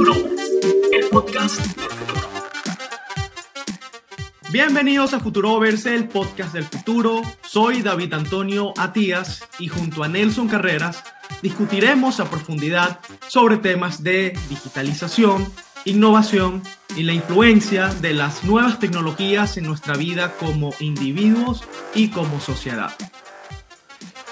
El podcast del futuro. Bienvenidos a Futurovers, el podcast del futuro. Soy David Antonio Atías y junto a Nelson Carreras discutiremos a profundidad sobre temas de digitalización, innovación y la influencia de las nuevas tecnologías en nuestra vida como individuos y como sociedad.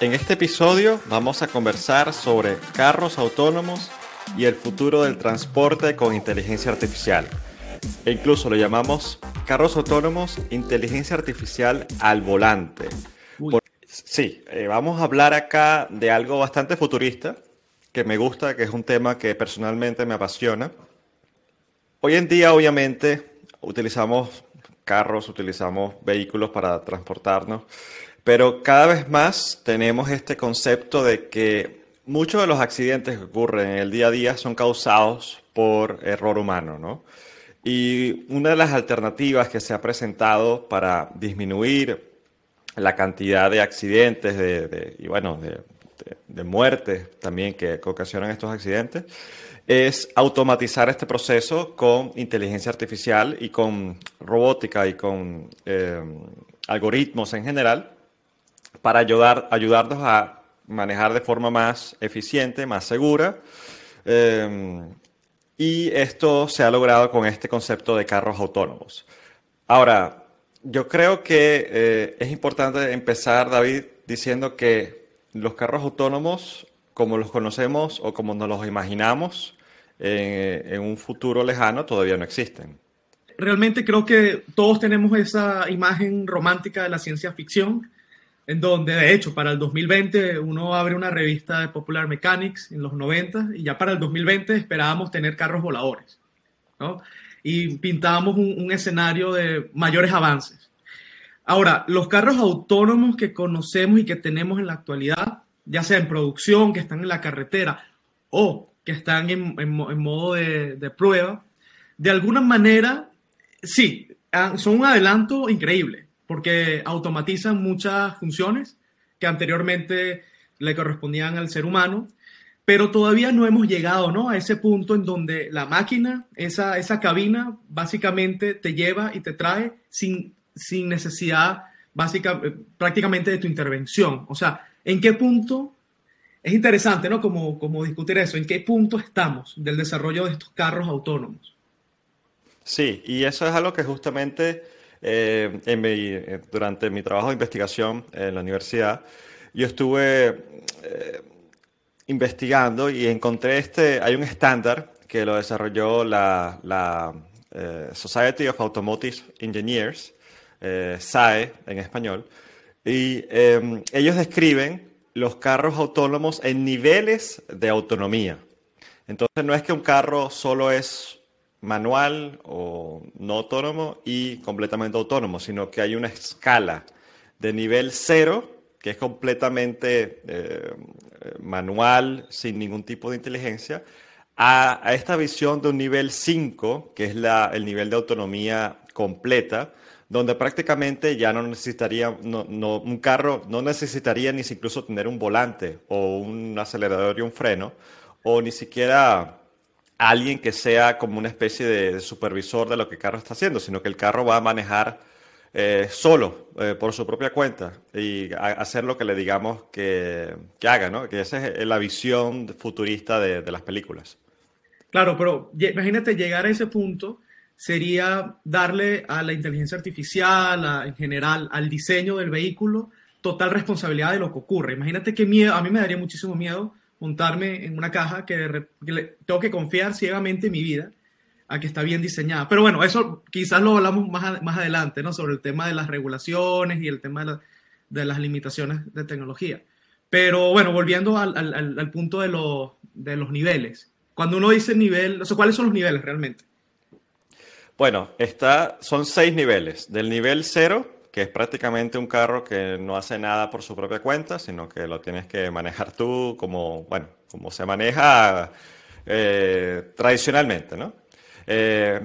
En este episodio vamos a conversar sobre carros autónomos y el futuro del transporte con inteligencia artificial. E incluso lo llamamos carros autónomos, inteligencia artificial al volante. sí, eh, vamos a hablar acá de algo bastante futurista, que me gusta, que es un tema que personalmente me apasiona. Hoy en día, obviamente, utilizamos carros, utilizamos vehículos para transportarnos, pero cada vez más tenemos este concepto de que muchos de los accidentes que ocurren en el día a día son causados por error humano, ¿no? Y una de las alternativas que se ha presentado para disminuir la cantidad de accidentes de, y bueno, de, muertes también que, ocasionan estos accidentes es automatizar este proceso con inteligencia artificial y con robótica y con eh, algoritmos en general para ayudar, ayudarnos a manejar de forma más eficiente, más segura. Eh, y esto se ha logrado con este concepto de carros autónomos. Ahora, yo creo que eh, es importante empezar, David, diciendo que los carros autónomos, como los conocemos o como nos los imaginamos en un futuro lejano, todavía no existen. Realmente creo que todos tenemos esa imagen romántica de la ciencia ficción en donde de hecho para el 2020 uno abre una revista de Popular Mechanics en los 90 y ya para el 2020 esperábamos tener carros voladores, ¿no? Y pintábamos un, escenario de mayores avances. Ahora, los carros autónomos que conocemos y que tenemos en la actualidad, ya sea en producción, que están en la carretera o que están en, modo de, de, prueba, de alguna manera, sí, son un adelanto increíble porque automatizan muchas funciones que anteriormente le correspondían al ser humano, pero todavía no hemos llegado ¿no? a ese punto en donde la máquina, esa, esa cabina, básicamente te lleva y te trae sin, sin necesidad básica, prácticamente de tu intervención. O sea, ¿en qué punto? Es interesante, ¿no? Como, como discutir eso, ¿en qué punto estamos del desarrollo de estos carros autónomos? Sí, y eso es algo que justamente eh, eh, durante mi trabajo de investigación en la universidad, yo estuve eh, investigando y encontré este, hay un estándar que lo desarrolló la, la Society of Automotive Engineers, SAE en español, y em, ellos describen los carros autónomos en niveles de autonomía. Entonces no es que un carro solo es manual o no autónomo y completamente autónomo, sino que hay una escala de nivel cero, que es completamente eh, manual, sin ningún tipo de inteligencia, a, esta visión de un nivel 5, que es la, el nivel de autonomía completa, donde prácticamente ya no necesitaría, no, un carro no necesitaría ni incluso tener un volante o un acelerador y un freno, o ni siquiera alguien que sea como una especie de, supervisor de lo que el carro está haciendo, sino que el carro va a manejar eh, solo, eh, por su propia cuenta, y hacer lo que le digamos que, haga, ¿no? Que esa es la visión futurista de, las películas. Claro, pero imagínate llegar a ese punto sería darle a la inteligencia artificial, en general, al diseño del vehículo, total responsabilidad de lo que ocurre. Imagínate qué miedo, a mí me daría muchísimo miedo montarme en una caja que, tengo que confiar ciegamente en mi vida a que está bien diseñada. Pero bueno, eso quizás lo hablamos más, más adelante, ¿no? Sobre el tema de las regulaciones y el tema de, las limitaciones de tecnología. Pero bueno, volviendo al, al, punto de, de los niveles. Cuando uno dice nivel, o sea, ¿cuáles son los niveles realmente? Bueno, está, son seis niveles. Del nivel cero, que es prácticamente un carro que no hace nada por su propia cuenta, sino que lo tienes que manejar tú como, bueno, como se maneja eh, tradicionalmente, ¿no? Eh,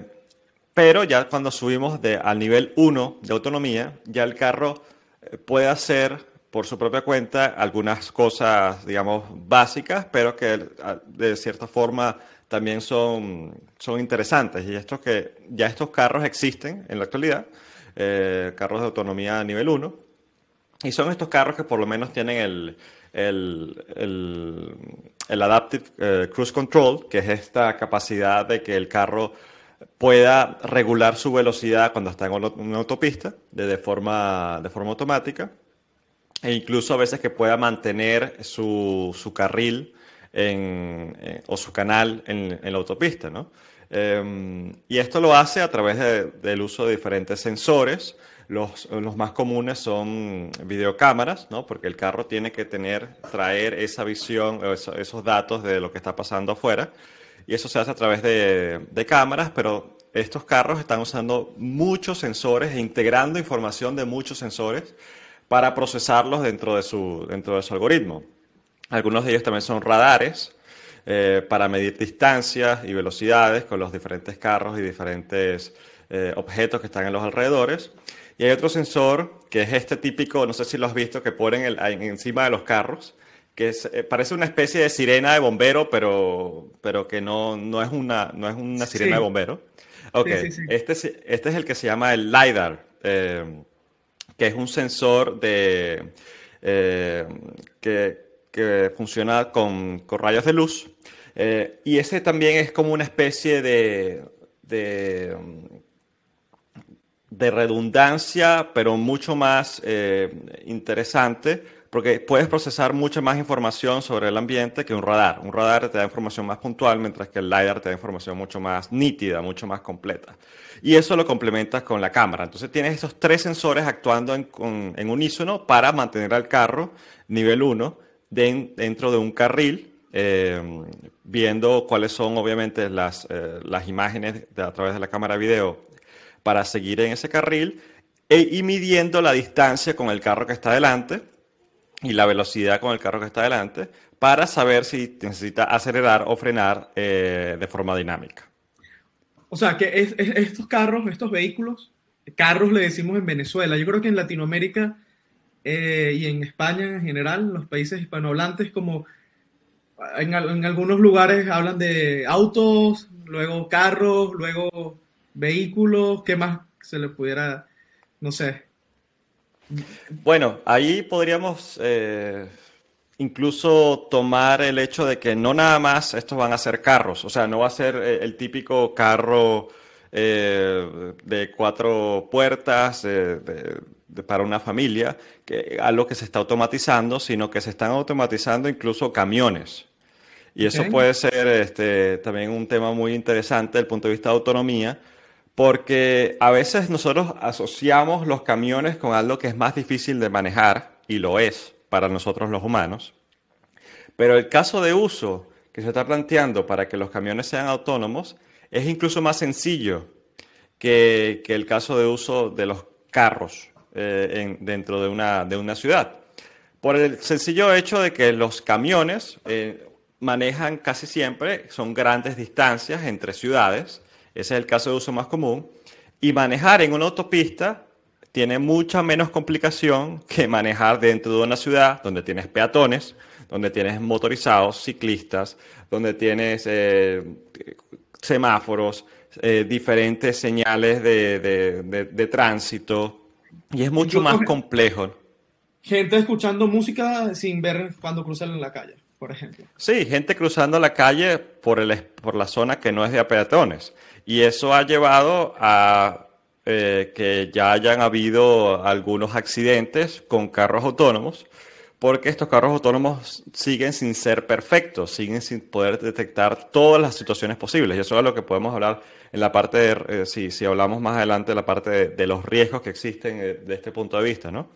pero ya cuando subimos de, al nivel 1 de autonomía, ya el carro eh, puede hacer por su propia cuenta algunas cosas, digamos, básicas, pero que de cierta forma también son, son interesantes. Y estos que ya estos carros existen en la actualidad, eh, carros de autonomía nivel 1, y son estos carros que por lo menos tienen el, el, el, Adaptive eh, Cruise Control, que es esta capacidad de que el carro pueda regular su velocidad cuando está en una autopista de, forma, de forma automática e incluso a veces que pueda mantener su, su carril en, o su canal en, en la autopista. ¿no? Em, y esto lo hace a través del uso de diferentes sensores. Los, los, más comunes son videocámaras, ¿no? porque el carro tiene que tener, traer esa visión, esos, esos datos de lo que está pasando afuera. Y eso se hace a través de, de cámaras, pero estos carros están usando muchos sensores e integrando información de muchos sensores para procesarlos dentro de su, dentro de su algoritmo. Algunos de ellos también son radares eh, para medir distancias y velocidades con los diferentes carros y diferentes eh, objetos que están en los alrededores. Y hay otro sensor que es este típico, no sé si lo has visto, que ponen encima de los carros, que eh, parece una especie de sirena de bombero, pero, pero que no, no, es una, no es una sirena de bombero. Ok, Este, este es el que se llama el LiDAR que es un sensor de, eh, que, funciona con, rayos de luz. Eh, y ese también es como una especie de, de, redundancia, pero mucho más eh, interesante, porque puedes procesar mucha más información sobre el ambiente que un radar. Un radar te da información más puntual, mientras que el LiDAR te da información mucho más nítida, mucho más completa y eso lo complementas con la cámara. Entonces tienes esos tres sensores actuando en, en unísono para mantener al carro nivel 1 dentro de un carril, eh, viendo cuáles son obviamente las, eh, las imágenes a través de la cámara video para seguir en ese carril e, y midiendo la distancia con el carro que está delante y la velocidad con el carro que está delante para saber si necesita acelerar o frenar eh, de forma dinámica. O sea, que estos carros, estos vehículos, carros le decimos en Venezuela. Yo creo que en Latinoamérica eh, y en España en general, en los países hispanohablantes, como en, algunos lugares hablan de autos, luego carros, luego vehículos, ¿qué más se le pudiera, no sé? Bueno, ahí podríamos eh, incluso tomar el hecho de que no nada más estos van a ser carros, o sea, no va a ser eh, el típico carro eh, de cuatro puertas para una familia, que, algo que se está automatizando, sino que se están automatizando incluso camiones. Y eso puede ser este, también un tema muy interesante desde el punto de vista de autonomía, porque a veces nosotros asociamos los camiones con algo que es más difícil de manejar, y lo es, para nosotros los humanos. Pero el caso de uso que se está planteando para que los camiones sean autónomos es incluso más sencillo que, el caso de uso de los carros eh, dentro de una, de una, ciudad. Por el sencillo hecho de que los camiones eh, manejan casi siempre, son grandes distancias entre ciudades, ese es el caso de uso más común, y manejar en una autopista tiene mucha menos complicación que manejar dentro de una ciudad donde tienes peatones, donde tienes motorizados, ciclistas, donde tienes eh, semáforos, eh, diferentes señales de, tránsito, y es mucho más complejo. Gente escuchando música sin ver cuando cruzan en la calle, por ejemplo. Sí, gente cruzando la calle por, el, por la zona que no es de peatones. Y eso ha llevado a eh, que ya hayan habido algunos accidentes con carros autónomos, porque estos carros autónomos siguen sin ser perfectos, siguen sin poder detectar todas las situaciones posibles. Y eso es lo que podemos hablar en la parte de, eh, si, si, hablamos más adelante de la parte de, los riesgos que existen eh, de este punto de vista, ¿no?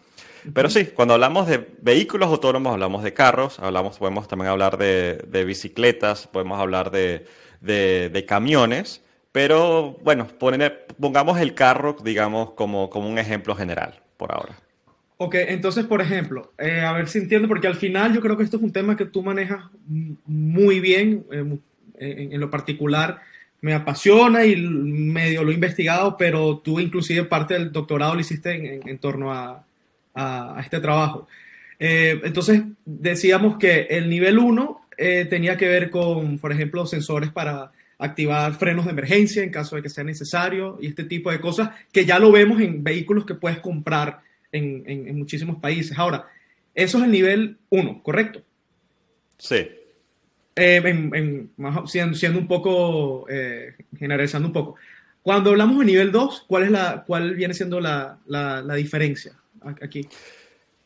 Pero sí, cuando hablamos de vehículos autónomos, hablamos de carros, hablamos, podemos también hablar de, bicicletas, podemos hablar de, camiones, pero bueno, pongamos el carro, digamos, como, como un ejemplo general por ahora. Ok, entonces, por ejemplo, eh, a ver si entiendo, porque al final yo creo que esto es un tema que tú manejas muy bien, eh, en, lo particular me apasiona y medio lo he investigado, pero tú inclusive parte del doctorado lo hiciste en, torno a, a, este trabajo. Eh, entonces, decíamos que el nivel 1 eh, tenía que ver con, por ejemplo, sensores para activar frenos de emergencia en caso de que sea necesario y este tipo de cosas que ya lo vemos en vehículos que puedes comprar en, muchísimos países. Ahora, eso es el nivel 1, ¿correcto? Sí. Eh, siendo, un poco, eh, generalizando un poco. Cuando hablamos de nivel 2, ¿cuál, es la, cuál viene siendo la, la diferencia aquí?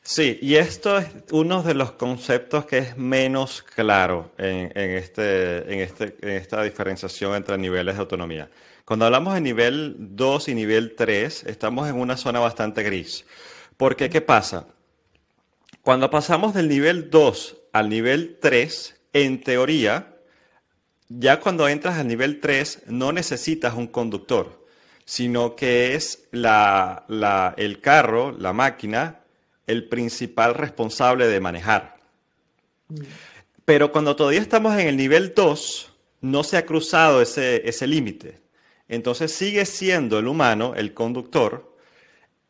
Sí, y esto es uno de los conceptos que es menos claro en, este, en, este, en esta diferenciación entre niveles de autonomía. Cuando hablamos de nivel 2 y nivel 3, estamos en una zona bastante gris. Porque, ¿qué pasa? Cuando pasamos del nivel 2 al nivel 3, en teoría, ya cuando entras al nivel 3 no necesitas un conductor, sino que es la, la, el carro, la máquina, el principal responsable de manejar. Pero cuando todavía estamos en el nivel 2, no se ha cruzado ese, ese límite. Entonces sigue siendo el humano, el conductor,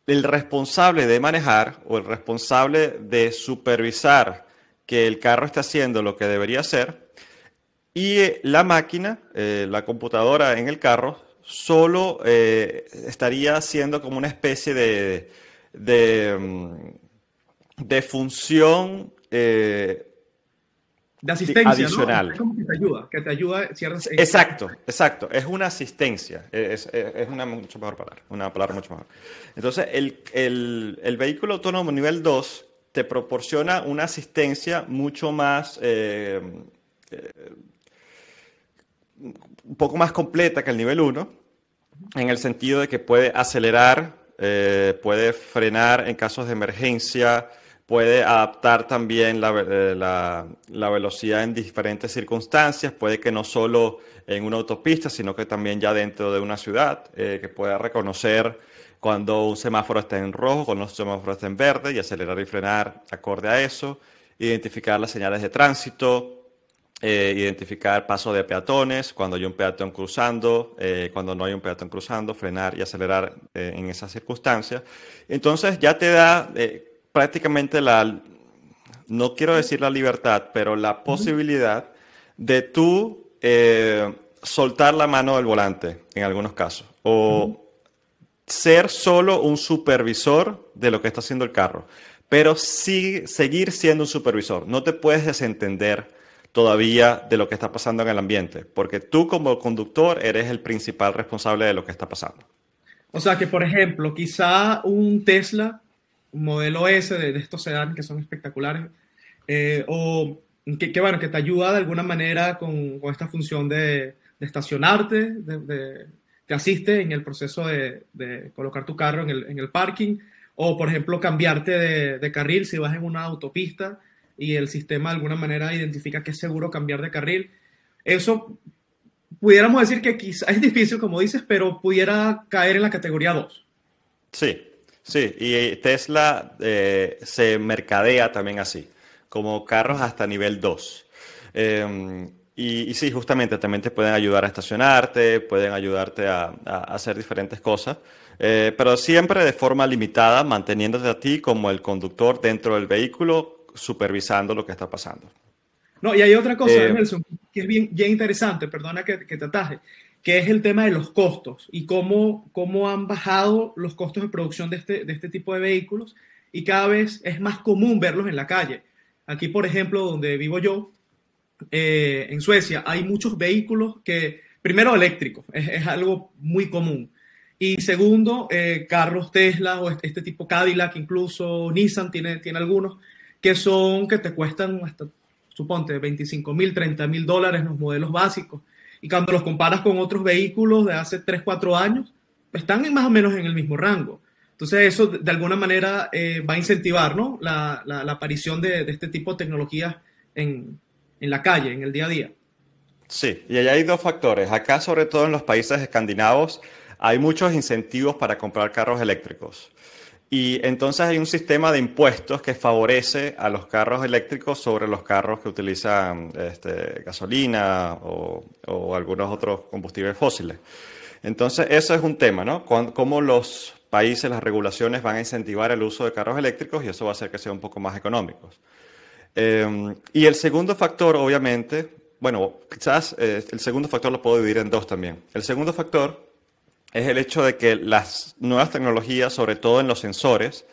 el responsable de manejar o el responsable de supervisar que el carro esté haciendo lo que debería hacer. Y eh, la máquina, eh, la computadora en el carro, solo eh, estaría haciendo como una especie de, de, mm, de función de asistencia adicional. ¿no? Es como que te ayuda, que te ayuda ciertas... Exacto, exacto. Es una asistencia. Es, es, una mucho mejor palabra, una palabra mucho mejor. Entonces, el, el, el vehículo autónomo nivel 2 te proporciona una asistencia mucho más... Eh, eh, un poco más completa que el nivel 1, en el sentido de que puede acelerar eh, puede frenar en casos de emergencia, puede adaptar también eh, la, la, velocidad en diferentes circunstancias, puede que no solo en una autopista, sino que también ya dentro de una ciudad, eh, que pueda reconocer cuando un semáforo está en rojo, cuando un semáforo está en verde y acelerar y frenar acorde a eso, identificar las señales de tránsito, eh, identificar paso de peatones, cuando hay un peatón cruzando, cuando no hay un peatón cruzando, frenar y acelerar en esas circunstancias. Entonces ya te da prácticamente la, no quiero decir la libertad, pero la posibilidad de tú soltar la mano del volante en algunos casos o ser solo un supervisor de lo que está haciendo el carro, pero sí, seguir siendo un supervisor. No te puedes desentender todavía de lo que está pasando en el ambiente, porque tú como conductor eres el principal responsable de lo que está pasando. O sea que, por ejemplo, quizá un Tesla, modelo S de, estos sedanes que son espectaculares, eh, o que, bueno, que te ayuda de alguna manera con, esta función de, estacionarte, de, te asiste en el proceso de, colocar tu carro en el, en el, parking, o por ejemplo cambiarte de, carril si vas en una autopista y el sistema de alguna manera identifica que es seguro cambiar de carril. Eso pudiéramos decir que quizá es difícil, como dices, pero pudiera caer en la categoría 2. Sí, sí, y Tesla eh, se mercadea también así, como carros hasta nivel 2. Em, y, sí, justamente también te pueden ayudar a estacionarte, pueden ayudarte a, hacer diferentes cosas, eh, pero siempre de forma limitada, manteniéndote a ti como el conductor dentro del vehículo supervisando lo que está pasando. No, y hay otra cosa, eh, Nelson, que es bien, bien interesante, perdona que, que, te ataje, que es el tema de los costos y cómo, cómo han bajado los costos de producción de este, de este tipo de vehículos y cada vez es más común verlos en la calle. Aquí, por ejemplo, donde vivo yo, eh, en Suecia, hay muchos vehículos que, primero, eléctricos, es, es algo muy común. Y segundo, eh, carros Tesla o este, este, tipo Cadillac, incluso Nissan tiene, tiene algunos, que son, que te cuestan hasta, suponte, 25 mil, 30 mil dólares los modelos básicos. Y cuando los comparas con otros vehículos de hace 3, 4 años, están más o menos en el mismo rango. Entonces eso de alguna manera eh, va a incentivar ¿no? la, aparición de, de, este tipo de tecnologías en, en la calle, en el día a día. Sí, y allá hay dos factores. Acá, sobre todo en los países escandinavos, hay muchos incentivos para comprar carros eléctricos. Y entonces hay un sistema de impuestos que favorece a los carros eléctricos sobre los carros que utilizan este, gasolina o, algunos otros combustibles fósiles. Entonces, eso es un tema, ¿no? Cómo los países, las regulaciones van a incentivar el uso de carros eléctricos y eso va a hacer que sean un poco más económicos. Em, y el segundo factor, obviamente, bueno, quizás eh, el segundo factor lo puedo dividir en dos también. El segundo factor es el hecho de que las nuevas tecnologías, sobre todo en los sensores,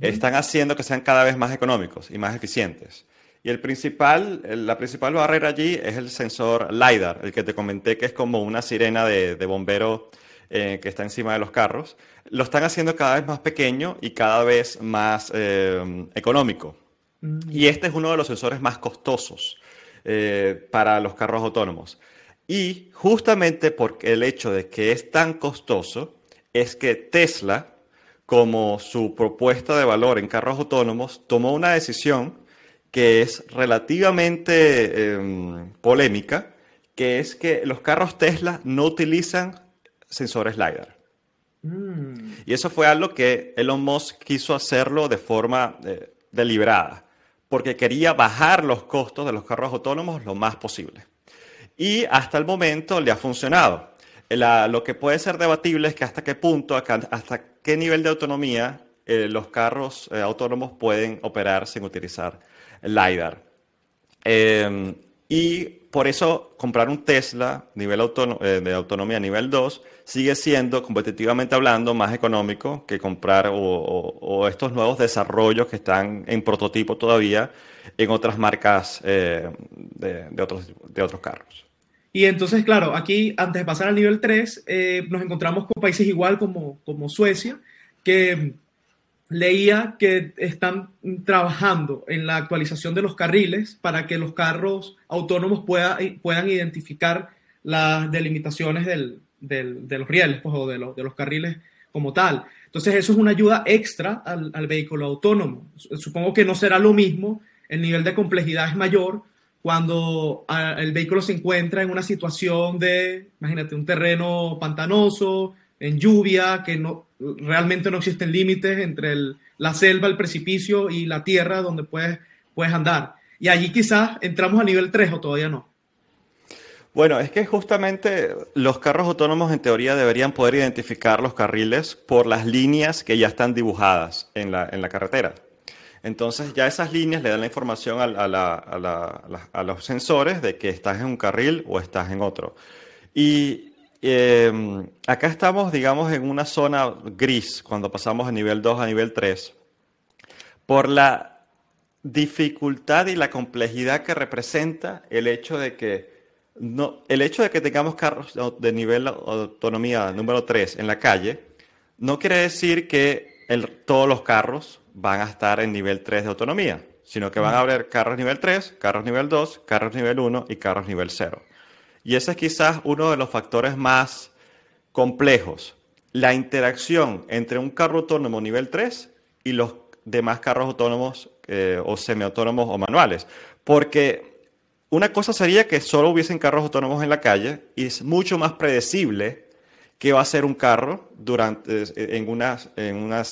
están haciendo que sean cada vez más económicos y más eficientes. Y el principal, la principal barrera allí es el sensor LiDAR, el que te comenté que es como una sirena de, bombero eh, que está encima de los carros. Lo están haciendo cada vez más pequeño y cada vez más eh, económico. Mm. Y este es uno de los sensores más costosos eh, para los carros autónomos. Y justamente porque el hecho de que es tan costoso, es que Tesla, como su propuesta de valor en carros autónomos, tomó una decisión que es relativamente em, polémica, que es que los carros Tesla no utilizan sensores LiDAR. Mm. Y eso fue algo que Elon Musk quiso hacerlo de forma eh, deliberada, porque quería bajar los costos de los carros autónomos lo más posible. Y hasta el momento le ha funcionado. lo que puede ser debatible es que hasta qué punto, hasta qué nivel de autonomía eh, los carros eh, autónomos pueden operar sin utilizar LiDAR. Em, y por eso comprar un Tesla nivel eh, de autonomía nivel 2 sigue siendo, competitivamente hablando, más económico que comprar o, estos nuevos desarrollos que están en prototipo todavía en otras marcas eh, de otros carros. Y entonces, claro, aquí antes de pasar al nivel 3, eh, nos encontramos con países igual como, como Suecia, que leía que están trabajando en la actualización de los carriles para que los carros autónomos puedan identificar las delimitaciones de los rieles pues, o de, los carriles como tal. Entonces eso es una ayuda extra al, vehículo autónomo. Supongo que no será lo mismo, el nivel de complejidad es mayor cuando ah, el vehículo se encuentra en una situación de, imagínate, un terreno pantanoso, en lluvia, que no, realmente no existen límites entre la selva, el precipicio y la tierra donde puedes, puedes andar. Y allí quizás entramos a nivel 3 o todavía no. Bueno, es que justamente los carros autónomos en teoría deberían poder identificar los carriles por las líneas que ya están dibujadas en la, en la carretera. Entonces ya esas líneas le dan la información a, a, los sensores de que estás en un carril o estás en otro. Y Em, acá estamos, digamos, en una zona gris cuando pasamos de nivel 2 a nivel 3, por la dificultad y la complejidad que representa el hecho de que el hecho de que tengamos carros de nivel autonomía número 3 en la calle, no quiere decir que todos los carros van a estar en nivel 3 de autonomía, sino que van a haber carros nivel 3, carros nivel 2, carros nivel 1 y carros nivel 0. Y ese es quizás uno de los factores más complejos. La interacción entre un carro autónomo nivel 3 y los demás carros autónomos eh, o semiautónomos o manuales. Porque una cosa sería que solo hubiesen carros autónomos en la calle y es mucho más predecible que va a ser un carro durante, eh, en una, en una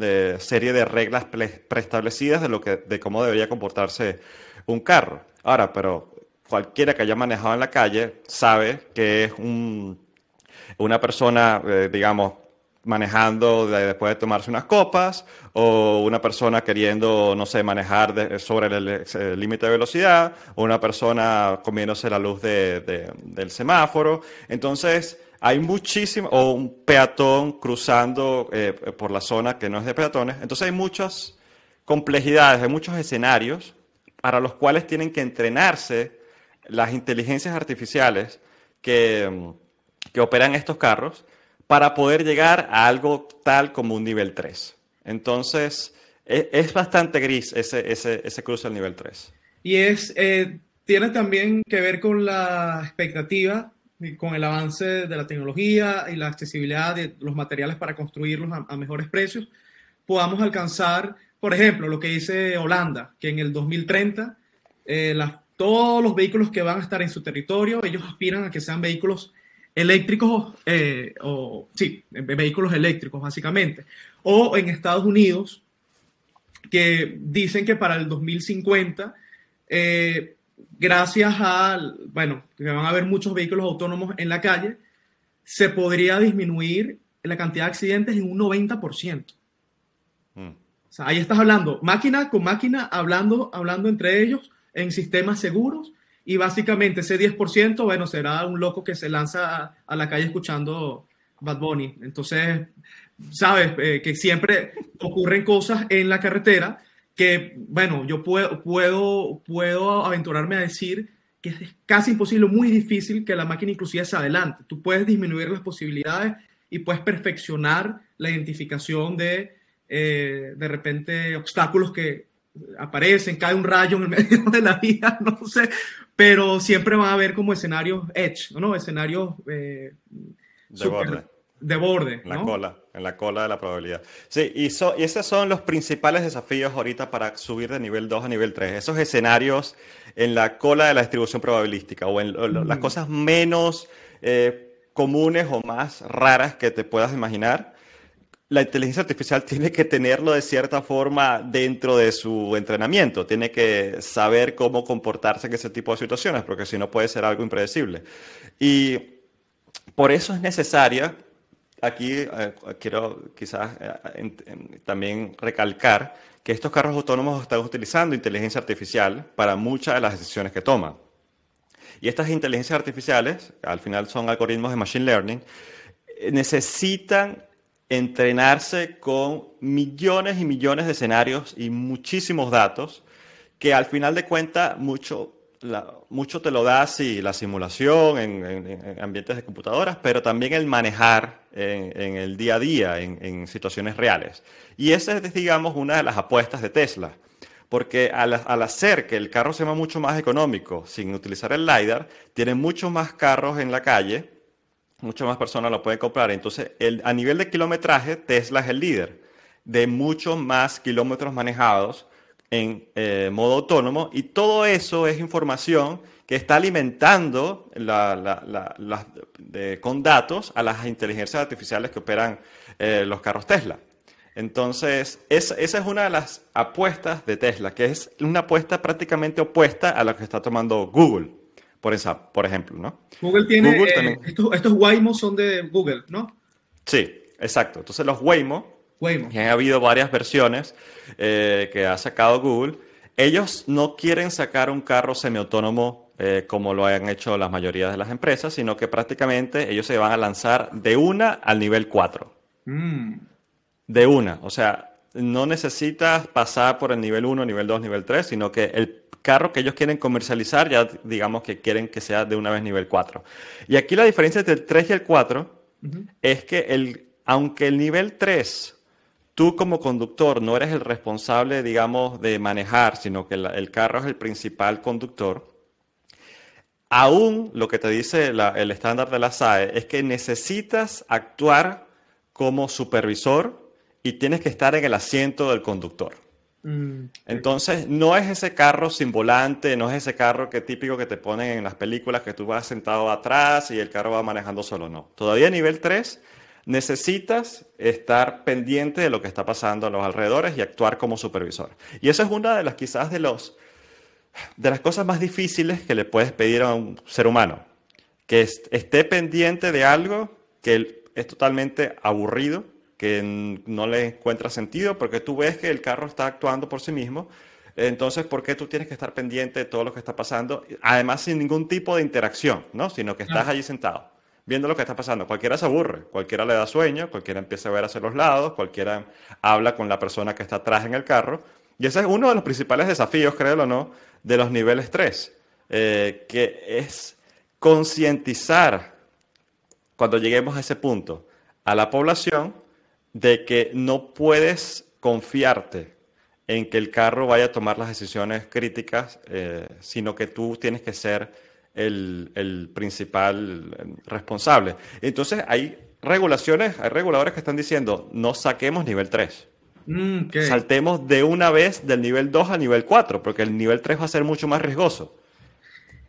eh, serie de reglas preestablecidas de, lo que, de cómo debería comportarse un carro. Ahora, pero cualquiera que haya manejado en la calle sabe que es una persona, eh, digamos, manejando después de tomarse unas copas o una persona queriendo, no sé, manejar sobre el límite de velocidad o una persona comiéndose la luz del semáforo. Entonces, hay muchísimo, o un peatón cruzando eh, por la zona que no es de peatones. Entonces, hay muchas complejidades, hay muchos escenarios para los cuales tienen que entrenarse las inteligencias artificiales que, que operan estos carros para poder llegar a algo tal como un nivel 3. Entonces, e, es, bastante gris ese, ese, ese, cruce al nivel 3. Y es, eh, tiene también que ver con la expectativa, con el avance de la tecnología y la accesibilidad de los materiales para construirlos a, mejores precios, podamos alcanzar, por ejemplo, lo que dice Holanda, que en el 2030 eh, todos los vehículos que van a estar en su territorio, ellos aspiran a que sean vehículos eléctricos, eh, o sí, vehículos eléctricos básicamente. O en Estados Unidos, que dicen que para el 2050, eh, gracias a, bueno, que van a haber muchos vehículos autónomos en la calle, se podría disminuir la cantidad de accidentes en un 90%. Mm. ahí estás hablando máquina con máquina, hablando, hablando entre ellos en sistemas seguros y básicamente ese 10%, bueno, será un loco que se lanza a, la calle escuchando Bad Bunny. Entonces, sabes, eh, que siempre ocurren cosas en la carretera que, bueno, yo puedo, puedo, puedo aventurarme a decir que es casi imposible, muy difícil que la máquina inclusive se adelante. Tú puedes disminuir las posibilidades y puedes perfeccionar la identificación de, eh, de repente, obstáculos que aparecen, cae un rayo en el medio de la vía, no sé, pero siempre va a haber como escenarios edge, ¿no? Escenarios eh, de borde. De borde. En la cola, en la cola de la probabilidad. Sí, y, y esos son los principales desafíos ahorita para subir de nivel 2 a nivel 3. Esos escenarios en la cola de la distribución probabilística o en las cosas menos eh, comunes o más raras que te puedas imaginar la inteligencia artificial tiene que tenerlo de cierta forma dentro de su entrenamiento, tiene que saber cómo comportarse en ese tipo de situaciones, porque si no puede ser algo impredecible. Y por eso es necesaria, aquí eh, quiero quizás eh, también recalcar que estos carros autónomos están utilizando inteligencia artificial para muchas de las decisiones que toman. Y estas inteligencias artificiales, al final son algoritmos de machine learning, necesitan entrenarse con millones y millones de escenarios y muchísimos datos que al final de cuentas mucho, mucho te lo da así la simulación en, ambientes de computadoras, pero también el manejar en, el día a día, en, situaciones reales. Y esa es, digamos, una de las apuestas de Tesla. Porque al, hacer que el carro sea mucho más económico sin utilizar el LiDAR, tiene muchos más carros en la calle muchas más personas lo pueden comprar. Entonces, a nivel de kilometraje, Tesla es el líder de muchos más kilómetros manejados en eh, modo autónomo y todo eso es información que está alimentando con datos a las inteligencias artificiales que operan eh, los carros Tesla. Entonces, esa es una de las apuestas de Tesla, que es una apuesta prácticamente opuesta a la que está tomando Google por, esa, por ejemplo, ¿no? Google tiene, eh, estos, Waymo son de Google, ¿no? Sí, exacto. Entonces los Waymo, Waymo. que han habido varias versiones eh, que ha sacado Google, ellos no quieren sacar un carro semiautónomo eh, como lo han hecho la mayoría de las empresas, sino que prácticamente ellos se van a lanzar de una al nivel 4. Mm. De una, o sea, no necesitas pasar por el nivel 1, nivel 2, nivel 3, sino que el carro que ellos quieren comercializar, ya digamos que quieren que sea de una vez nivel 4. Y aquí la diferencia entre el 3 y el 4 es que el, aunque el nivel 3, tú como conductor no eres el responsable, digamos, de manejar, sino que el, carro es el principal conductor, aún lo que te dice el estándar de la SAE es que necesitas actuar como supervisor y tienes que estar en el asiento del conductor. Mm, Entonces, no es ese carro sin volante, no es ese carro que típico que te ponen en las películas que tú vas sentado atrás y el carro va manejando solo, no. Todavía a nivel 3 necesitas estar pendiente de lo que está pasando a los alrededores y actuar como supervisor. Y eso es una de las quizás de los de las cosas más difíciles que le puedes pedir a un ser humano, que esté pendiente de algo que es totalmente aburrido que no le encuentra sentido porque tú ves que el carro está actuando por sí mismo. Entonces, ¿por qué tú tienes que estar pendiente de todo lo que está pasando? Además, sin ningún tipo de interacción, ¿no? Sino que estás allí sentado, viendo lo que está pasando. Cualquiera se aburre, cualquiera le da sueño, cualquiera empieza a ver hacia los lados, cualquiera habla con la persona que está atrás en el carro. Y ese es uno de los principales desafíos, créelo o no, de los niveles 3, eh, que es concientizar, cuando lleguemos a ese punto, a la población de que no puedes confiarte en que el carro vaya a tomar las decisiones críticas, eh, sino que tú tienes que ser el, principal responsable. Entonces hay regulaciones, hay reguladores que están diciendo, no saquemos nivel 3. Mm, Saltemos de una vez del nivel 2 al nivel 4, porque el nivel 3 va a ser mucho más riesgoso,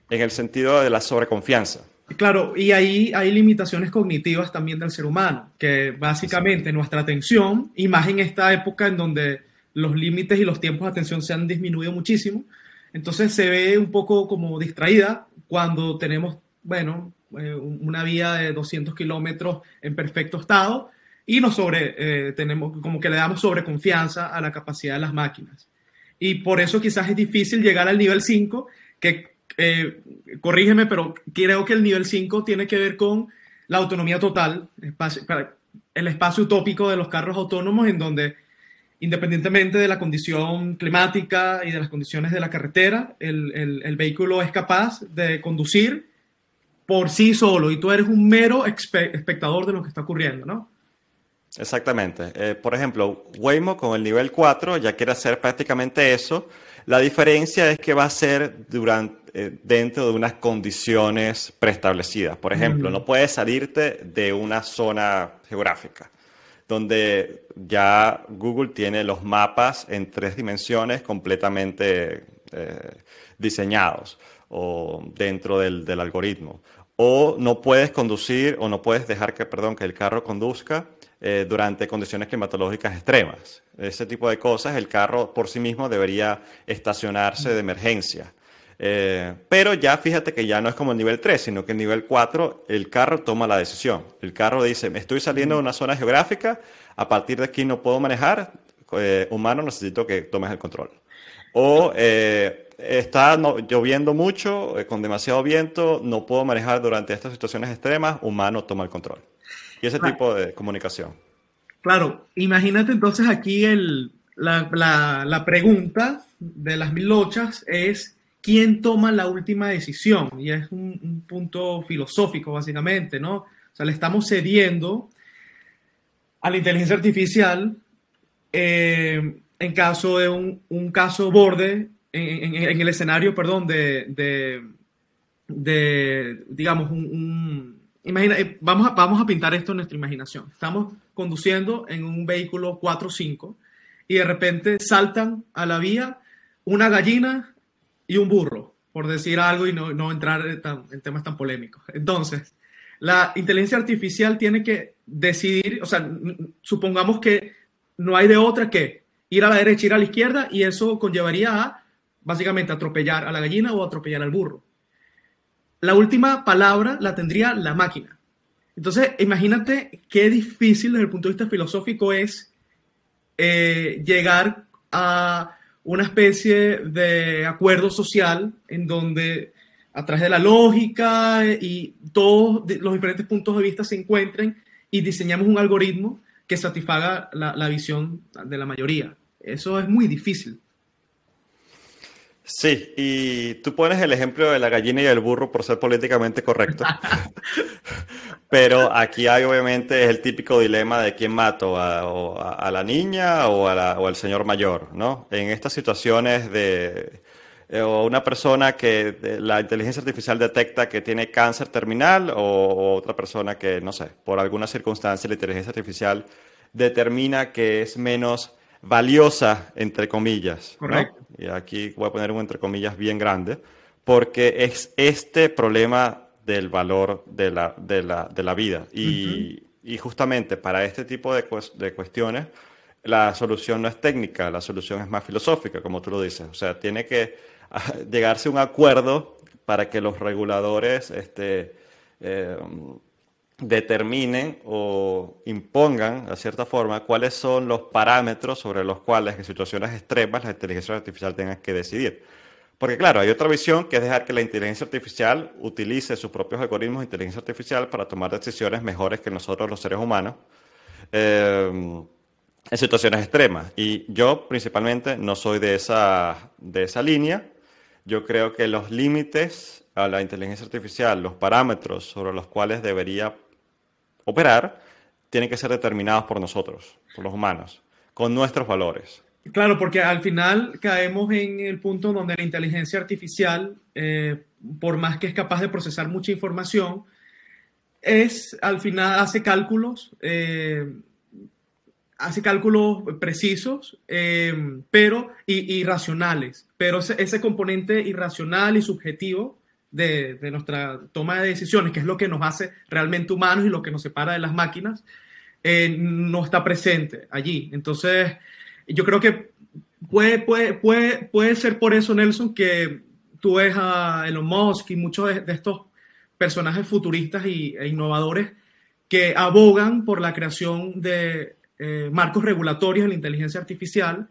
en el sentido de la sobreconfianza. Claro, y ahí hay limitaciones cognitivas también del ser humano, que básicamente nuestra atención, y más en esta época en donde los límites y los tiempos de atención se han disminuido muchísimo, entonces se ve un poco como distraída cuando tenemos, bueno, eh, una vía de 200 kilómetros en perfecto estado y nos sobre, eh, tenemos como que le damos sobreconfianza a la capacidad de las máquinas. Y por eso quizás es difícil llegar al nivel 5, que eh, corrígeme, pero creo que el nivel 5 tiene que ver con la autonomía total, el espacio utópico de los carros autónomos en donde independientemente de la condición climática y de las condiciones de la carretera, el, el, vehículo es capaz de conducir por sí solo y tú eres un mero espectador de lo que está ocurriendo, ¿no? Exactamente. Eh, por ejemplo, Waymo con el nivel 4 ya quiere hacer prácticamente eso. La diferencia es que va a ser durante, eh, dentro de unas condiciones preestablecidas. Por ejemplo, no puedes salirte de una zona geográfica, donde ya Google tiene los mapas en tres dimensiones completamente eh, diseñados o dentro del, del, algoritmo. O no puedes conducir o no puedes dejar que, perdón, que el carro conduzca eh, durante condiciones climatológicas extremas. Ese tipo de cosas, el carro por sí mismo debería estacionarse de emergencia. Eh, pero ya fíjate que ya no es como el nivel 3, sino que el nivel 4 el carro toma la decisión. El carro dice, me estoy saliendo de una zona geográfica, a partir de aquí no puedo manejar, eh, humano necesito que tomes el control. O está lloviendo mucho, con demasiado viento, no puedo manejar durante estas situaciones extremas, humano toma el control y ese tipo de comunicación. Claro, imagínate entonces aquí el, la, la, pregunta de las mil lochas es quién toma la última decisión y es un, punto filosófico básicamente, ¿no? O sea, le estamos cediendo a la inteligencia artificial eh, en caso de un, caso borde, en, el escenario, perdón, de, digamos, un, Imagina, eh, vamos, a, vamos a pintar esto en nuestra imaginación. Estamos conduciendo en un vehículo 4 5 y de repente saltan a la vía una gallina y un burro, por decir algo y no, no entrar en, temas tan polémicos. Entonces, la inteligencia artificial tiene que decidir, o sea, supongamos que no hay de otra que ir a la derecha, ir a la izquierda y eso conllevaría a básicamente atropellar a la gallina o atropellar al burro la última palabra la tendría la máquina. Entonces, imagínate qué difícil desde el punto de vista filosófico es eh, llegar a una especie de acuerdo social en donde a través de la lógica y todos los diferentes puntos de vista se encuentren y diseñamos un algoritmo que satisfaga la, la visión de la mayoría. Eso es muy difícil. Sí, y tú pones el ejemplo de la gallina y el burro por ser políticamente correcto. Pero aquí hay obviamente el típico dilema de quién mato, a, la niña o, al señor mayor, ¿no? En estas situaciones de eh, una persona que la inteligencia artificial detecta que tiene cáncer terminal o, otra persona que, no sé, por alguna circunstancia la inteligencia artificial determina que es menos valiosa, entre comillas. Correcto. Y aquí voy a poner un entre comillas bien grande, porque es este problema del valor de la, de la, de la vida. Y, y, justamente para este tipo de, de cuestiones, la solución no es técnica, la solución es más filosófica, como tú lo dices. O sea, tiene que ah, llegarse a un acuerdo para que los reguladores este, eh, determinen o impongan, de cierta forma, cuáles son los parámetros sobre los cuales en situaciones extremas la inteligencia artificial tenga que decidir. Porque claro, hay otra visión que es dejar que la inteligencia artificial utilice sus propios algoritmos de inteligencia artificial para tomar decisiones mejores que nosotros los seres humanos eh, en situaciones extremas. Y yo principalmente no soy de esa, de esa línea. Yo creo que los límites a la inteligencia artificial, los parámetros sobre los cuales debería operar tienen que ser determinados por nosotros, por los humanos, con nuestros valores. Claro, porque al final caemos en el punto donde la inteligencia artificial, eh, por más que es capaz de procesar mucha información, es al final hace cálculos, eh, hace cálculos precisos, eh, pero irracionales. Pero ese, componente irracional y subjetivo de, nuestra toma de decisiones, que es lo que nos hace realmente humanos y lo que nos separa de las máquinas, no está presente allí. Entonces, yo creo que puede, puede, puede, puede ser por eso, Nelson, que tú ves a Elon Musk y muchos de, estos personajes futuristas y, e innovadores que abogan por la creación de eh, marcos regulatorios en la inteligencia artificial,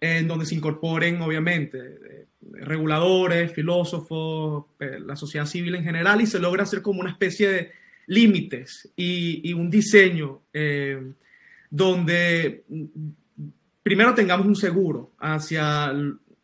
en donde se incorporen, obviamente, eh, reguladores, filósofos, eh, la sociedad civil en general, y se logra hacer como una especie de límites y, un diseño donde primero tengamos un seguro hacia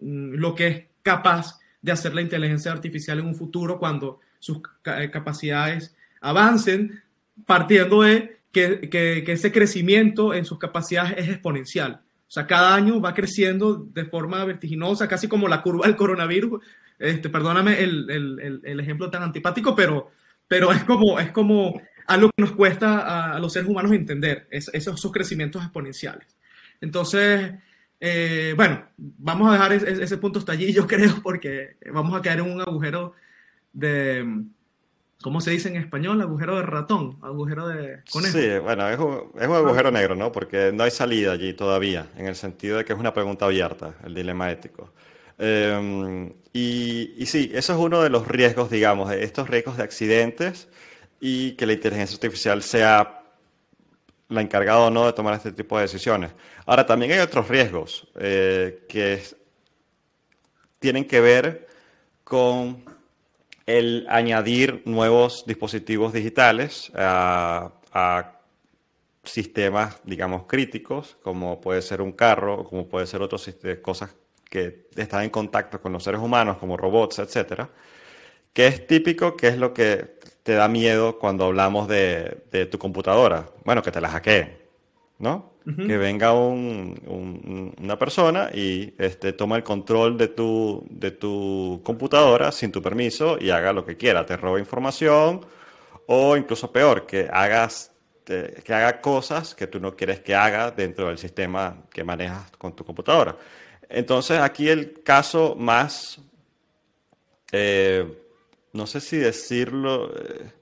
lo que es capaz de hacer la inteligencia artificial en un futuro cuando sus capacidades avancen, partiendo de que, ese crecimiento en sus capacidades es exponencial. O sea, cada año va creciendo de forma vertiginosa, casi como la curva del coronavirus. Este, perdóname el, ejemplo tan antipático, pero, es, como, es como algo que nos cuesta a, los seres humanos entender, esos, esos crecimientos exponenciales. Entonces, eh, bueno, vamos a dejar ese, ese punto hasta allí, yo creo, porque vamos a caer en un agujero de, ¿Cómo se dice en español? Agujero de ratón, agujero de conejo. Sí, bueno, es un, es un, agujero negro, ¿no? Porque no hay salida allí todavía, en el sentido de que es una pregunta abierta, el dilema ético. Em, y, y, sí, eso es uno de los riesgos, digamos, de estos riesgos de accidentes y que la inteligencia artificial sea la encargada o no de tomar este tipo de decisiones. Ahora, también hay otros riesgos eh, que tienen que ver con el añadir nuevos dispositivos digitales a, sistemas, digamos, críticos, como puede ser un carro, como puede ser otras cosas que están en contacto con los seres humanos, como robots, etcétera, que es típico, que es lo que te da miedo cuando hablamos de, de tu computadora. Bueno, que te la hackeen, ¿no? que venga una persona y este, toma el control de tu, de tu computadora sin tu permiso y haga lo que quiera, te roba información o incluso peor, que hagas que haga cosas que tú no quieres que haga dentro del sistema que manejas con tu computadora. Entonces aquí el caso más, eh, no sé si decirlo eh,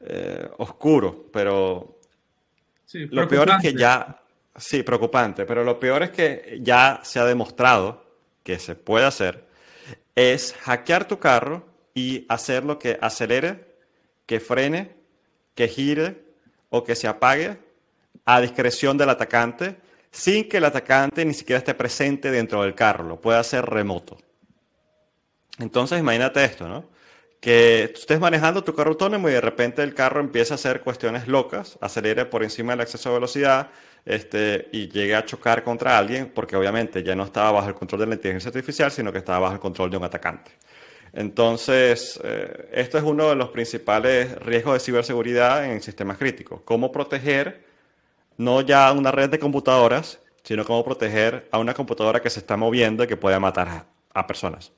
eh, oscuro, pero lo peor es que ya Sí, preocupante, pero lo peor es que ya se ha demostrado que se puede hacer, es hackear tu carro y hacer lo que acelere, que frene, que gire o que se apague a discreción del atacante, sin que el atacante ni siquiera esté presente dentro del carro, lo puede hacer remoto. Entonces imagínate esto, ¿no? Que estés manejando tu carro autónomo y de repente el carro empieza a hacer cuestiones locas, acelere por encima del exceso de velocidad, este, y llegue a chocar contra alguien, porque obviamente ya no estaba bajo el control de la inteligencia artificial, sino que estaba bajo el control de un atacante. Entonces, eh, esto es uno de los principales riesgos de ciberseguridad en sistemas críticos. Cómo proteger no ya una red de computadoras, sino cómo proteger a una computadora que se está moviendo y que pueda matar a, personas.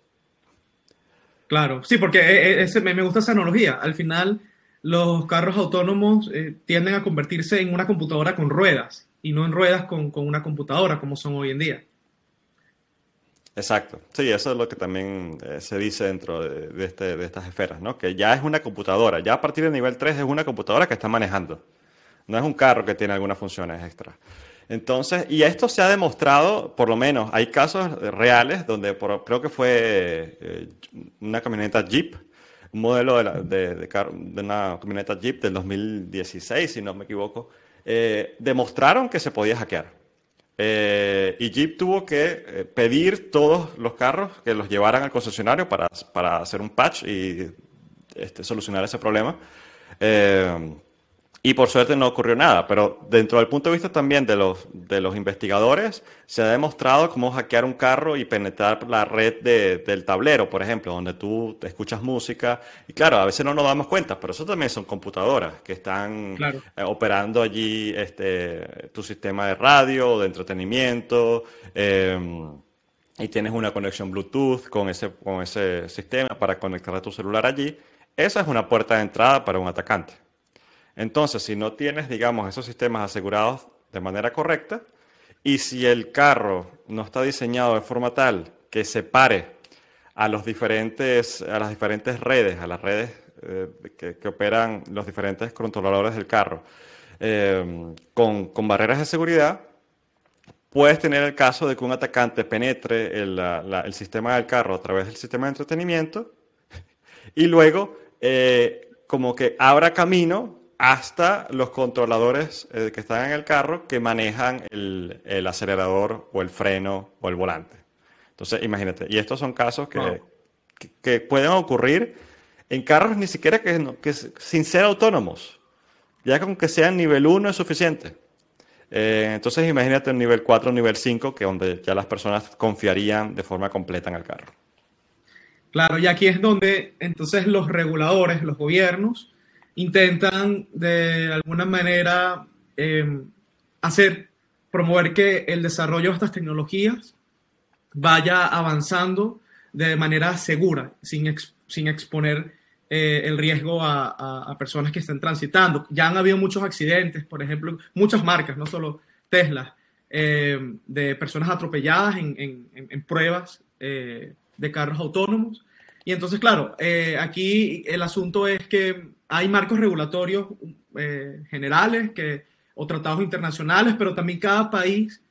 Claro, sí, porque eh, eh, me gusta esa analogía. Al final, los carros autónomos tienden a convertirse en una computadora con ruedas y no en ruedas con, una computadora como son hoy en día. Exacto. Sí, eso es lo que también eh, se dice dentro de, este, de, estas esferas, ¿no? Que ya es una computadora, ya a partir del nivel 3 es una computadora que está manejando. No es un carro que tiene algunas funciones extra. Entonces, y esto se ha demostrado, por lo menos, hay casos reales donde creo que fue eh, una camioneta Jeep, un modelo de, de, de, una camioneta Jeep del 2016, si no me equivoco, eh, demostraron que se podía hackear. Eh, y Jeep tuvo que eh, pedir todos los carros que los llevaran al concesionario para, para hacer un patch y este, solucionar ese problema. Y por suerte no ocurrió nada, pero dentro del punto de vista también de los, de los investigadores, se ha demostrado cómo hackear un carro y penetrar la red del tablero, por ejemplo, donde tú escuchas música. Y claro, a veces no nos damos cuenta, pero eso también son computadoras que están eh, operando allí este, tu sistema de radio, de entretenimiento, em, y tienes una conexión Bluetooth con ese, con ese sistema para conectar a tu celular allí. Esa es una puerta de entrada para un atacante. Entonces, si no tienes, digamos, esos sistemas asegurados de manera correcta, y si el carro no está diseñado de forma tal que separe a, a las diferentes redes, a las redes eh, que, operan los diferentes controladores del carro, eh, con, barreras de seguridad, puedes tener el caso de que un atacante penetre el, el sistema del carro a través del sistema de entretenimiento y luego eh, como que abra camino hasta los controladores eh, que están en el carro que manejan el, acelerador o el freno o el volante. Entonces, imagínate, y estos son casos que, que, pueden ocurrir en carros ni siquiera que, que, sin ser autónomos. Ya con que sean nivel 1 es suficiente. Eh, entonces, imagínate un nivel 4, nivel 5, que donde ya las personas confiarían de forma completa en el carro. Claro, y aquí es donde entonces los reguladores, los gobiernos, intentan de alguna manera em, hacer, promover que el desarrollo de estas tecnologías vaya avanzando de manera segura, sin, sin exponer eh, el riesgo a, personas que estén transitando. Ya han habido muchos accidentes, por ejemplo, muchas marcas, no solo Tesla, em, de personas atropelladas en, pruebas eh, de carros autónomos. Y entonces, claro, eh, aquí el asunto es que hay marcos regulatorios eh, generales que, o tratados internacionales, pero también cada país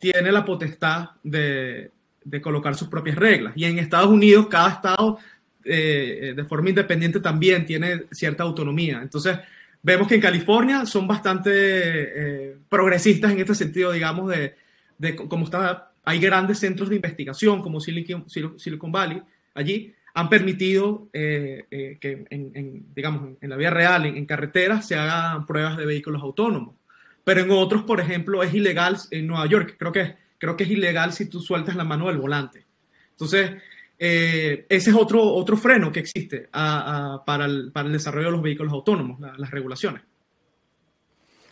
tiene la potestad de, de colocar sus propias reglas. Y en Estados Unidos, cada estado eh, de forma independiente también tiene cierta autonomía. Entonces, vemos que en California son bastante progresistas en este sentido, digamos, de, de cómo está, hay grandes centros de investigación como Silicon, Silicon Valley allí, han permitido eh, eh, que, en, digamos, en la vía real, en, carreteras, se hagan pruebas de vehículos autónomos. Pero en otros, por ejemplo, es ilegal en Nueva York. Creo que, creo que es ilegal si tú sueltas la mano del volante. Entonces, eh, ese es otro, otro freno que existe para, el, desarrollo de los vehículos autónomos, las regulaciones.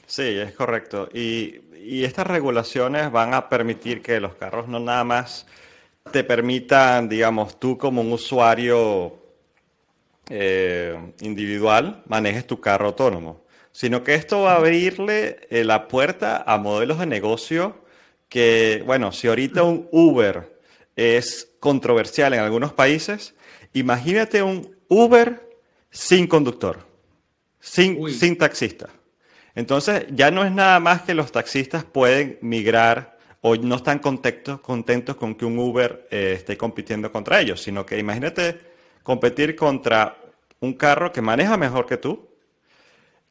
Sí, es correcto. Y estas regulaciones van a permitir que los carros no nada más te permitan, digamos, tú como un usuario eh, individual manejes tu carro autónomo, sino que esto va a abrirle eh, la puerta a modelos de negocio que, bueno, si ahorita un Uber es controversial en algunos países, imagínate un Uber sin conductor, sin, sin taxista. Entonces, ya no es nada más que los taxistas pueden migrar o no están contentos, con que un Uber eh, esté compitiendo contra ellos, sino que imagínate competir contra un carro que maneja mejor que tú,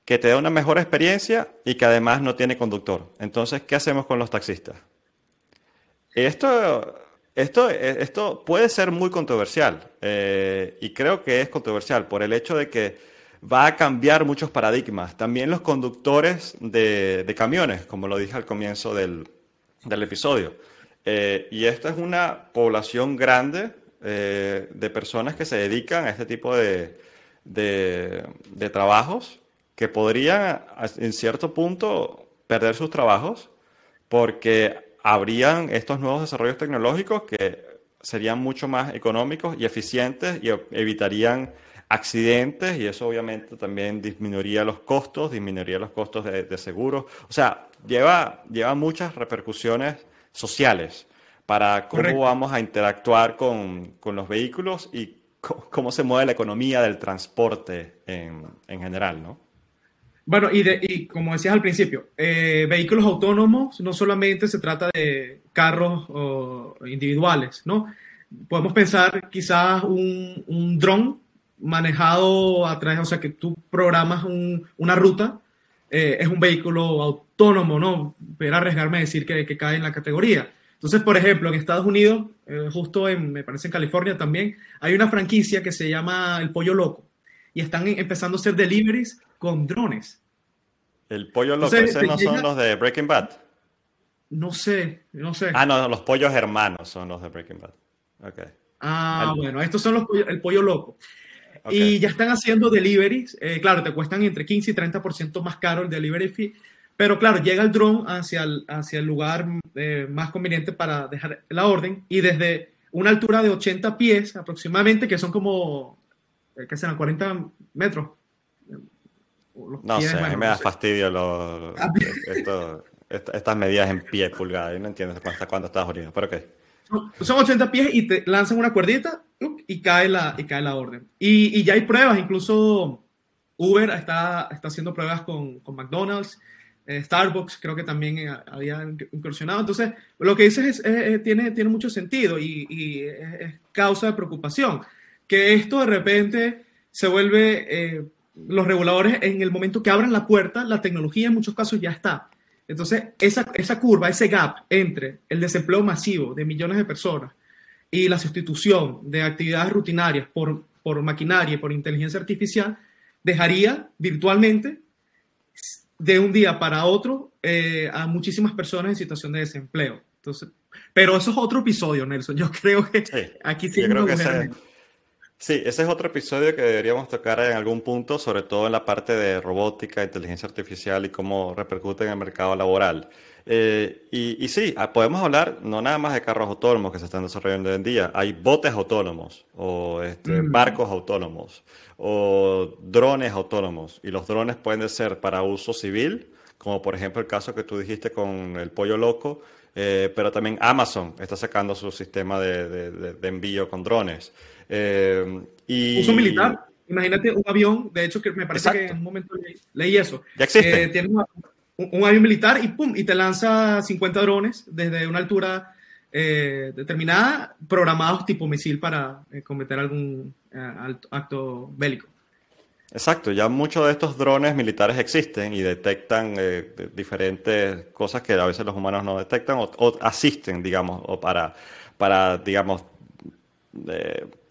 que te da una mejor experiencia y que además no tiene conductor. Entonces, ¿qué hacemos con los taxistas? Esto, esto, esto puede ser muy controversial eh, y creo que es controversial por el hecho de que va a cambiar muchos paradigmas. También los conductores de camiones, como lo dije al comienzo del, del episodio. Eh, y esta es una población grande eh, de personas que se dedican a este tipo de, de, trabajos que podrían en cierto punto perder sus trabajos porque habrían estos nuevos desarrollos tecnológicos que serían mucho más económicos y eficientes y evitarían accidentes y eso obviamente también disminuiría los costos, disminuiría los costos de, de seguros. O sea, lleva, lleva muchas repercusiones sociales para cómo vamos a interactuar con, con los vehículos y cómo se mueve la economía del transporte en, en general, ¿no? Bueno, y, de, y, como decías al principio, eh, vehículos autónomos no solamente se trata de carros individuales, ¿no? Podemos pensar quizás un, un dron manejado a través, o sea, que tú programas un, una ruta, eh, es un vehículo autónomo, ¿no? Pero arriesgarme a decir que, que, cae en la categoría. Entonces, por ejemplo, en Estados Unidos, eh, justo en, me parece en California también, hay una franquicia que se llama El Pollo Loco y están empezando a hacer deliveries con drones. ¿El Pollo Loco? ¿Esos no son los de Breaking Bad? No sé, no sé. Ah, no, los pollos hermanos son los de Breaking Bad. Okay. Ah, bueno, estos son los el pollo loco. Y ya están haciendo deliveries. Eh, claro, te cuestan entre 15 y 30% más caro el delivery fee. Pero claro, llega el drone hacia el, hacia el lugar eh, más conveniente para dejar la orden y desde una altura de 80 pies aproximadamente, que son como, eh, ¿qué serán? 40 metros. No sé, a mí me da fastidio ah, estas medidas en pie, pulgada. Yo no entiendo hasta cuándo estás jodido, pero qué. Son 80 pies y te lanzan una cuerdita y cae la, y cae la orden. Y, y ya hay pruebas, incluso Uber está, está haciendo pruebas con, con McDonald's, eh, Starbucks creo que también eh, había incursionado. Entonces, lo que dices es, tiene, tiene mucho sentido y, y es, causa de preocupación. Que esto de repente se vuelve, eh, los reguladores en el momento que abran la puerta, la tecnología en muchos casos ya está. Entonces, esa, esa curva, ese gap entre el desempleo masivo de millones de personas y la sustitución de actividades rutinarias por, por maquinaria y por inteligencia artificial, dejaría virtualmente de un día para otro eh, a muchísimas personas en situación de desempleo. Entonces, pero eso es otro episodio, Nelson. Yo creo que aquí sí creo que ese, Sí, ese es otro episodio que deberíamos tocar en algún punto, sobre todo en la parte de robótica, inteligencia artificial y cómo repercute en el mercado laboral. Eh, y, sí, ah, podemos hablar no nada más de carros autónomos que se están desarrollando hoy en día, hay botes autónomos o este, mm. barcos autónomos o drones autónomos. Y los drones pueden ser para uso civil, como por ejemplo el caso que tú dijiste con el pollo loco, eh, pero también Amazon está sacando su sistema de, envío con drones. Eh, y, uso militar. Imagínate un avión, de hecho que me parece que en un momento leí, eso. Ya existe. tiene un, avión militar y pum, y te lanza 50 drones desde una altura eh, determinada, programados tipo misil para eh, cometer algún eh, acto bélico. Exacto, ya muchos de estos drones militares existen y detectan diferentes cosas que a veces los humanos no detectan o, asisten, digamos, o para, para digamos,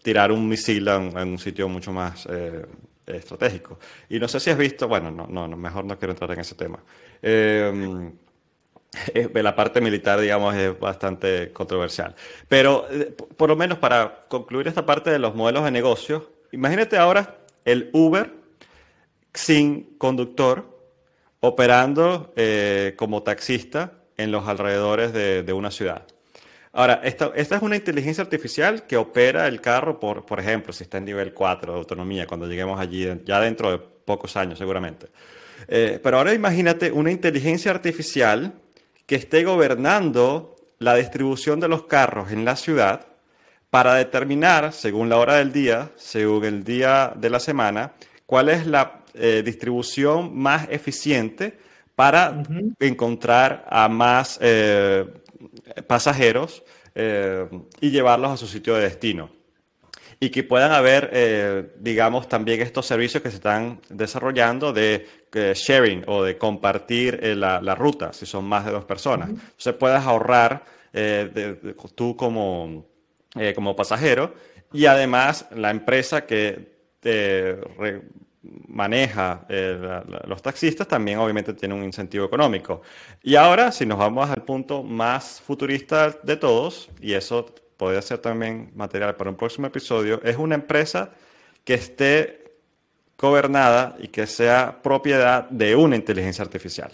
tirar un misil en, un sitio mucho más estratégico. Y no sé si has visto, bueno, no, no, mejor no quiero entrar en ese tema. Eh, la parte militar, digamos, es bastante controversial. Pero, eh, por lo menos para concluir esta parte de los modelos de negocio, imagínate ahora el Uber sin conductor operando eh, como taxista en los alrededores de, una ciudad. Ahora, esta, esta, es una inteligencia artificial que opera el carro, por, por ejemplo, si está en nivel 4 de autonomía, cuando lleguemos allí, ya dentro de pocos años seguramente. Eh, pero ahora imagínate una inteligencia artificial que esté gobernando la distribución de los carros en la ciudad para determinar, según la hora del día, según el día de la semana, cuál es la eh, distribución más eficiente para encontrar a más eh, pasajeros y llevarlos a su sitio de destino. Y que puedan haber, digamos, también estos servicios que se están desarrollando de sharing o de compartir eh, la, ruta, si son más de dos personas. Entonces puedas ahorrar tú como, como pasajero y además la empresa que maneja los taxistas también obviamente tiene un incentivo económico. Y ahora, si nos vamos al punto más futurista de todos, y eso podría ser también material para un próximo episodio, es una empresa que esté gobernada y que sea propiedad de una inteligencia artificial.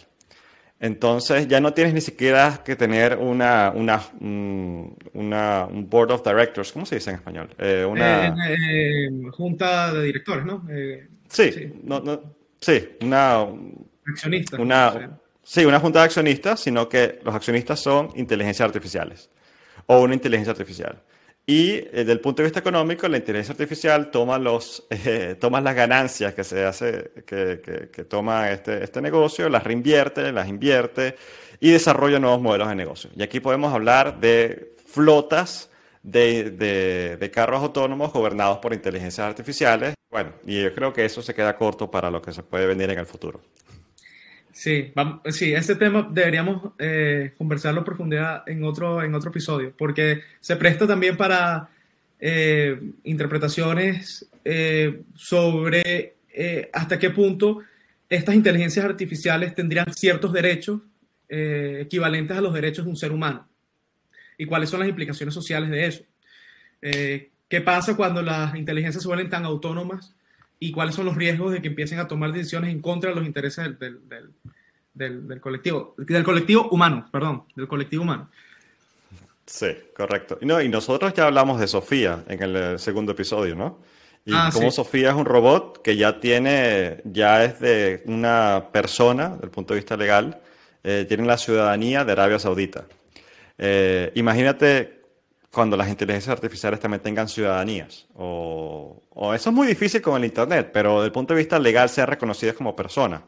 Entonces ya no tienes ni siquiera que tener una, una, mm, una un board of directors, ¿cómo se dice en español? Eh, una eh, junta de directores, ¿no? Eh, sí, sí. No, no, sí, una accionista. Una, sí, una junta de accionistas, sino que los accionistas son inteligencias artificiales o una inteligencia artificial. Y eh, desde el punto de vista económico, la inteligencia artificial toma, los, eh, toma las ganancias que se hace, que, que, toma este, este negocio, las reinvierte, las invierte y desarrolla nuevos modelos de negocio. Y aquí podemos hablar de flotas de, de, de, carros autónomos gobernados por inteligencias artificiales. Bueno, y yo creo que eso se queda corto para lo que se puede venir en el futuro. Sí, vamos, sí, este tema deberíamos eh, conversarlo en profundidad en otro, en otro episodio, porque se presta también para eh, interpretaciones eh, sobre hasta qué punto estas inteligencias artificiales tendrían ciertos derechos equivalentes a los derechos de un ser humano y cuáles son las implicaciones sociales de eso. ¿Qué pasa cuando las inteligencias se vuelven tan autónomas y cuáles son los riesgos de que empiecen a tomar decisiones en contra de los intereses del, del, del, colectivo, del colectivo humano, perdón, del colectivo humano. Sí, correcto. Y, no, y nosotros ya hablamos de Sofía en el eh, segundo episodio, ¿no? Y ah, cómo Sofía es un robot que ya tiene, ya es de una persona, desde el punto de vista legal, eh, tiene la ciudadanía de Arabia Saudita. Eh, imagínate cuando las inteligencias artificiales también tengan ciudadanías. O, eso es muy difícil con el Internet, pero desde el punto de vista legal sean reconocidas como personas.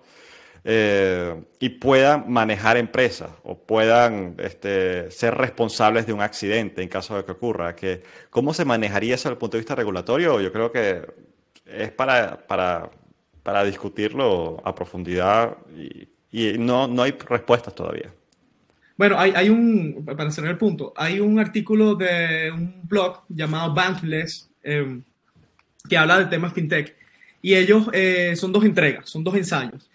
Eh, y puedan manejar empresas o puedan este, ser responsables de un accidente en caso de que ocurra. Que, ¿Cómo se manejaría eso desde el punto de vista regulatorio? Yo creo que es para, para, para discutirlo a profundidad y, no, no hay respuestas todavía. Bueno, hay, hay, un, para cerrar el punto, hay un artículo de un blog llamado Bankless em, que habla del tema fintech y ellos eh, son dos entregas, son dos ensayos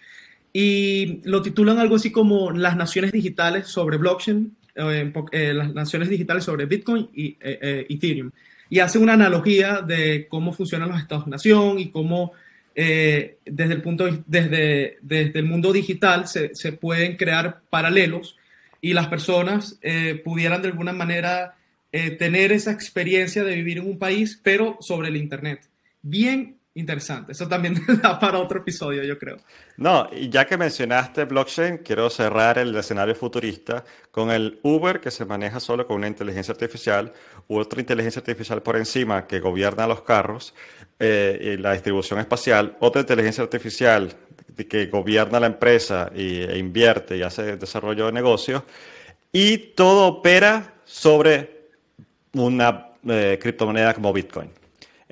y lo titulan algo así como las naciones digitales sobre blockchain, eh, eh, las naciones digitales sobre Bitcoin y Ethereum y hace una analogía de cómo funcionan los estados-nación y cómo desde el punto desde, desde el mundo digital se, se pueden crear paralelos y las personas eh, pudieran de alguna manera eh, tener esa experiencia de vivir en un país, pero sobre el Internet. Bien interesante. Eso también da para otro episodio, yo creo. No, y ya que mencionaste blockchain, quiero cerrar el escenario futurista con el Uber que se maneja solo con una inteligencia artificial u otra inteligencia artificial por encima que gobierna los carros eh, y la distribución espacial, otra inteligencia artificial que gobierna la empresa y, e invierte y hace desarrollo de negocios, y todo opera sobre una eh, criptomoneda como Bitcoin.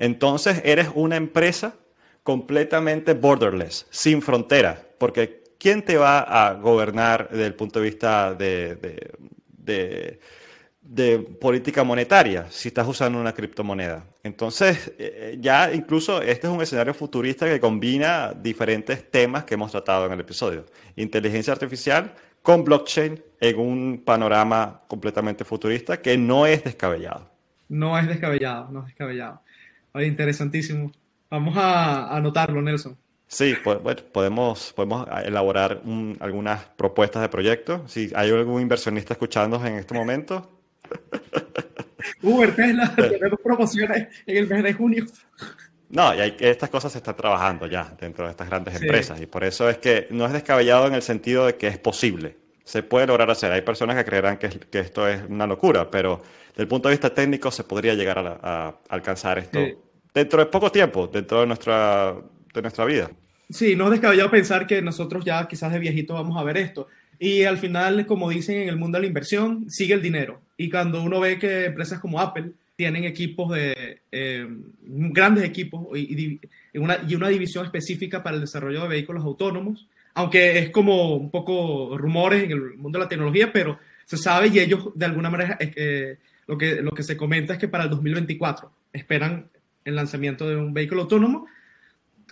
Entonces eres una empresa completamente borderless, sin frontera, porque ¿quién te va a gobernar desde el punto de vista de política monetaria si estás usando una criptomoneda. Entonces, eh, ya incluso este es un escenario futurista que combina diferentes temas que hemos tratado en el episodio. Inteligencia artificial con blockchain en un panorama completamente futurista que no es descabellado. No es descabellado, no es descabellado. Oye, interesantísimo. Vamos a anotarlo, Nelson. Sí, pues, bueno, podemos, podemos elaborar algunas propuestas de proyecto. Si hay algún inversionista escuchándonos en este momento, Uber, Tesla, tenemos promociones en el mes de junio. No, y hay, estas cosas se están trabajando ya dentro de estas grandes empresas y por eso es que no es descabellado en el sentido de que es posible. Se puede lograr hacer. Hay personas que creerán que, que esto es una locura, pero desde el punto de vista técnico se podría llegar a, alcanzar esto dentro de poco tiempo, dentro de nuestra, de nuestra vida. Sí, no es descabellado pensar que nosotros ya quizás de viejito vamos a ver esto. Y al final, como dicen en el mundo de la inversión, sigue el dinero. Y cuando uno ve que empresas como Apple tienen equipos de eh, grandes equipos y, una, y una división específica para el desarrollo de vehículos autónomos, aunque es como un poco rumores en el mundo de la tecnología, pero se sabe y ellos de alguna manera eh, lo, que, lo que se comenta es que para el 2024 esperan el lanzamiento de un vehículo autónomo.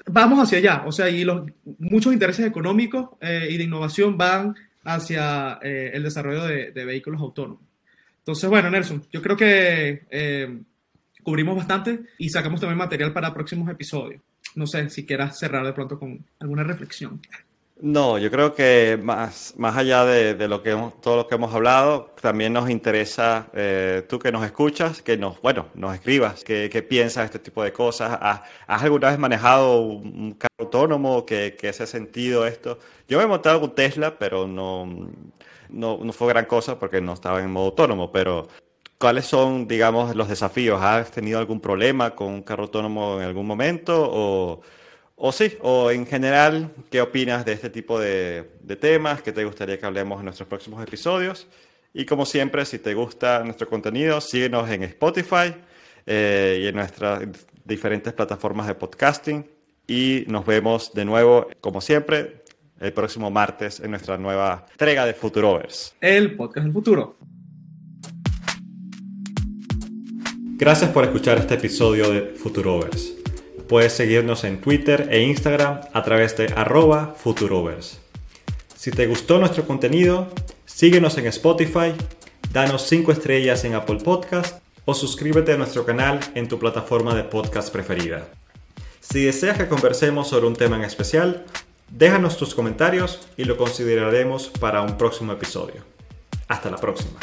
Vamos hacia allá, o sea, y los, muchos intereses económicos eh, y de innovación van hacia eh, el desarrollo de, vehículos autónomos. Entonces, bueno, Nelson, yo creo que eh, cubrimos bastante y sacamos también material para próximos episodios. No sé si quieras cerrar de pronto con alguna reflexión. No, yo creo que más, más allá de, lo que todo lo que hemos hablado, también nos interesa eh, tú que nos escuchas, que nos, bueno, nos escribas, qué, piensas de este tipo de cosas. ¿Has, alguna vez manejado un carro autónomo? ¿Qué, qué se ha sentido esto? Yo me he montado con Tesla, pero no, no, no fue gran cosa porque no estaba en modo autónomo, pero ¿Cuáles son, digamos, los desafíos? ¿Has tenido algún problema con un carro autónomo en algún momento? ¿O o sí, o en general, ¿qué opinas de este tipo de, temas? ¿Qué te gustaría que hablemos en nuestros próximos episodios? Y como siempre, si te gusta nuestro contenido, síguenos en Spotify eh, y en nuestras diferentes plataformas de podcasting. Y nos vemos de nuevo, como siempre, el próximo martes en nuestra nueva entrega de Futurovers. El podcast del futuro. Gracias por escuchar este episodio de Futurovers. Puedes seguirnos en Twitter e Instagram a través de arroba futurovers. Si te gustó nuestro contenido, síguenos en Spotify, danos 5 estrellas en Apple Podcast o suscríbete a nuestro canal en tu plataforma de podcast preferida. Si deseas que conversemos sobre un tema en especial, déjanos tus comentarios y lo consideraremos para un próximo episodio. Hasta la próxima.